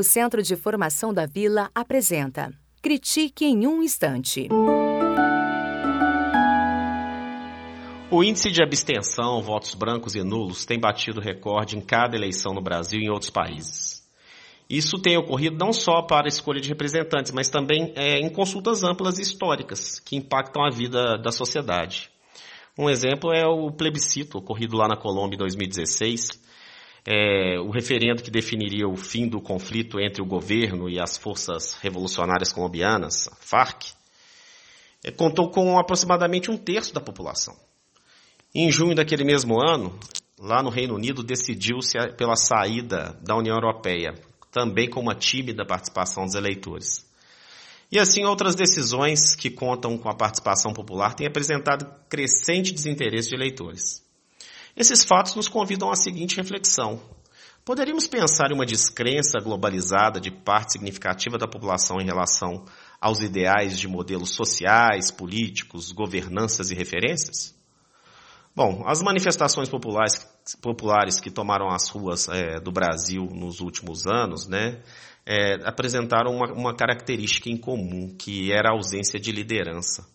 O Centro de Formação da Vila apresenta Critique em um Instante. O índice de abstenção, votos brancos e nulos, tem batido recorde em cada eleição no Brasil e em outros países. Isso tem ocorrido não só para a escolha de representantes, mas também é, em consultas amplas e históricas que impactam a vida da sociedade. Um exemplo é o plebiscito ocorrido lá na Colômbia em 2016, é, o referendo que definiria o fim do conflito entre o governo e as forças revolucionárias colombianas, FARC, é, contou com aproximadamente um terço da população. Em junho daquele mesmo ano, lá no Reino Unido, decidiu-se pela saída da União Europeia, também com uma tímida participação dos eleitores. E assim, outras decisões que contam com a participação popular têm apresentado crescente desinteresse de eleitores. Esses fatos nos convidam à seguinte reflexão. Poderíamos pensar em uma descrença globalizada de parte significativa da população em relação aos ideais de modelos sociais, políticos, governanças e referências? Bom, as manifestações populares, populares que tomaram as ruas é, do Brasil nos últimos anos, né, é, apresentaram uma, uma, característica em comum, que era a ausência de liderança.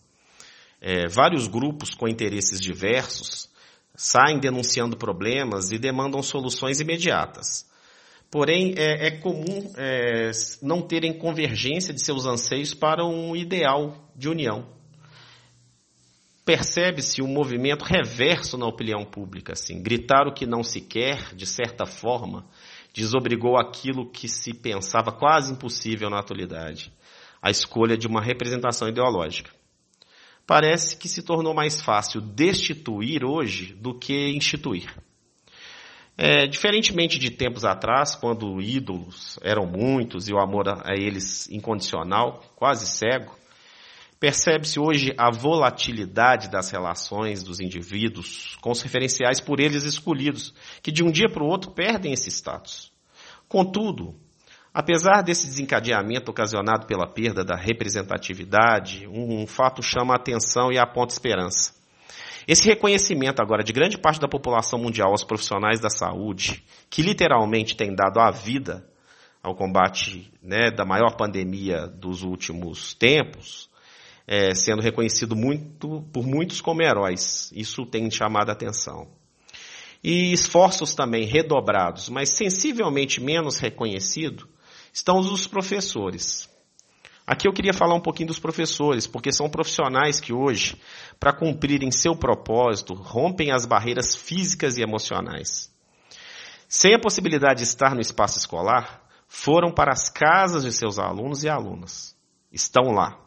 É, vários grupos com interesses diversos saem denunciando problemas e demandam soluções imediatas. Porém, é, é comum é, não terem convergência de seus anseios para um ideal de união percebe-se um movimento reverso na opinião pública. Assim. Gritar o que não se quer, de certa forma, desobrigou aquilo que se pensava quase impossível na atualidade a escolha de uma representação ideológica. Parece que se tornou mais fácil destituir hoje do que instituir. É, diferentemente de tempos atrás, quando ídolos eram muitos e o amor a eles incondicional, quase cego, Percebe-se hoje a volatilidade das relações dos indivíduos com os referenciais por eles escolhidos, que de um dia para o outro perdem esse status. Contudo, apesar desse desencadeamento ocasionado pela perda da representatividade, um fato chama a atenção e aponta esperança. Esse reconhecimento agora de grande parte da população mundial aos profissionais da saúde, que literalmente têm dado a vida ao combate né, da maior pandemia dos últimos tempos, é, sendo reconhecido muito, por muitos como heróis. Isso tem chamado a atenção. E esforços também redobrados, mas sensivelmente menos reconhecido, estão os professores. Aqui eu queria falar um pouquinho dos professores, porque são profissionais que hoje, para cumprirem seu propósito, rompem as barreiras físicas e emocionais. Sem a possibilidade de estar no espaço escolar, foram para as casas de seus alunos e alunas. Estão lá,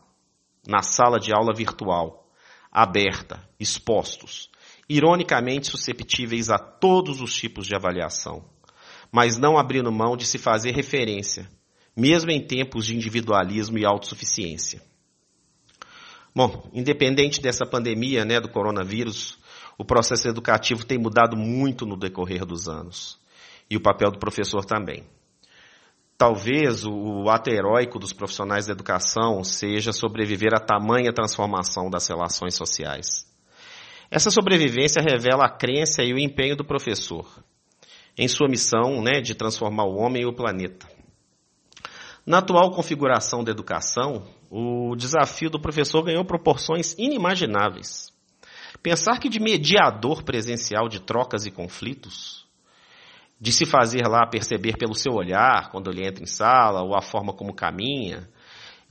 na sala de aula virtual, aberta, expostos, ironicamente susceptíveis a todos os tipos de avaliação, mas não abrindo mão de se fazer referência, mesmo em tempos de individualismo e autossuficiência. Bom, independente dessa pandemia, né, do coronavírus, o processo educativo tem mudado muito no decorrer dos anos. E o papel do professor também. Talvez o ato heróico dos profissionais da educação seja sobreviver à tamanha transformação das relações sociais. Essa sobrevivência revela a crença e o empenho do professor em sua missão né, de transformar o homem e o planeta. Na atual configuração da educação, o desafio do professor ganhou proporções inimagináveis. Pensar que de mediador presencial de trocas e conflitos, de se fazer lá perceber pelo seu olhar quando ele entra em sala, ou a forma como caminha,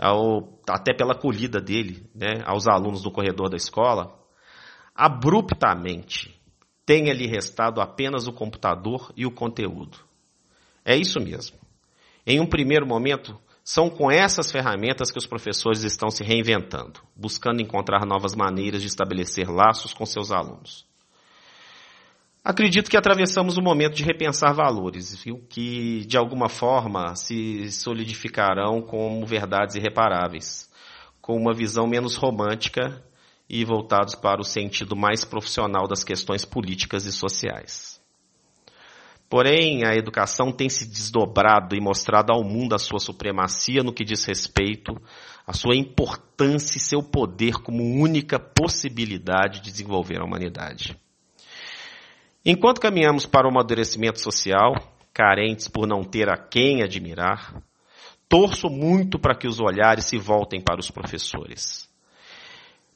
ou até pela acolhida dele né, aos alunos do corredor da escola, abruptamente tenha lhe restado apenas o computador e o conteúdo. É isso mesmo. Em um primeiro momento, são com essas ferramentas que os professores estão se reinventando, buscando encontrar novas maneiras de estabelecer laços com seus alunos. Acredito que atravessamos um momento de repensar valores, viu? que de alguma forma se solidificarão como verdades irreparáveis, com uma visão menos romântica e voltados para o sentido mais profissional das questões políticas e sociais. Porém, a educação tem se desdobrado e mostrado ao mundo a sua supremacia no que diz respeito à sua importância e seu poder como única possibilidade de desenvolver a humanidade. Enquanto caminhamos para o amadurecimento social, carentes por não ter a quem admirar. Torço muito para que os olhares se voltem para os professores.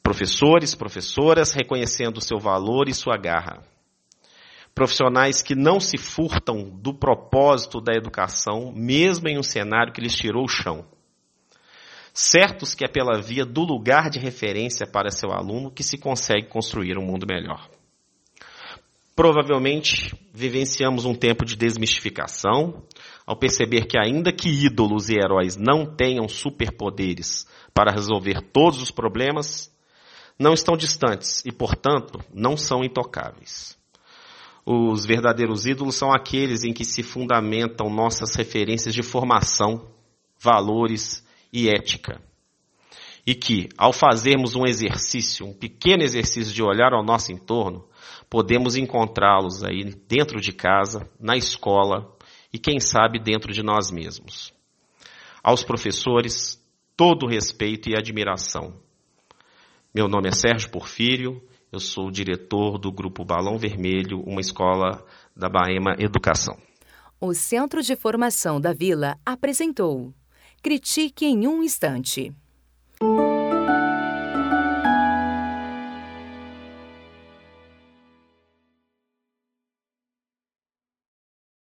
Professores, professoras, reconhecendo seu valor e sua garra. Profissionais que não se furtam do propósito da educação, mesmo em um cenário que lhes tirou o chão. Certos que é pela via do lugar de referência para seu aluno que se consegue construir um mundo melhor. Provavelmente vivenciamos um tempo de desmistificação, ao perceber que, ainda que ídolos e heróis não tenham superpoderes para resolver todos os problemas, não estão distantes e, portanto, não são intocáveis. Os verdadeiros ídolos são aqueles em que se fundamentam nossas referências de formação, valores e ética. E que, ao fazermos um exercício, um pequeno exercício de olhar ao nosso entorno, podemos encontrá-los aí dentro de casa, na escola e, quem sabe, dentro de nós mesmos. Aos professores, todo respeito e admiração meu nome é Sérgio Porfírio, eu sou o diretor do Grupo Balão Vermelho, uma escola da Baema Educação. O Centro de Formação da Vila apresentou Critique em um Instante.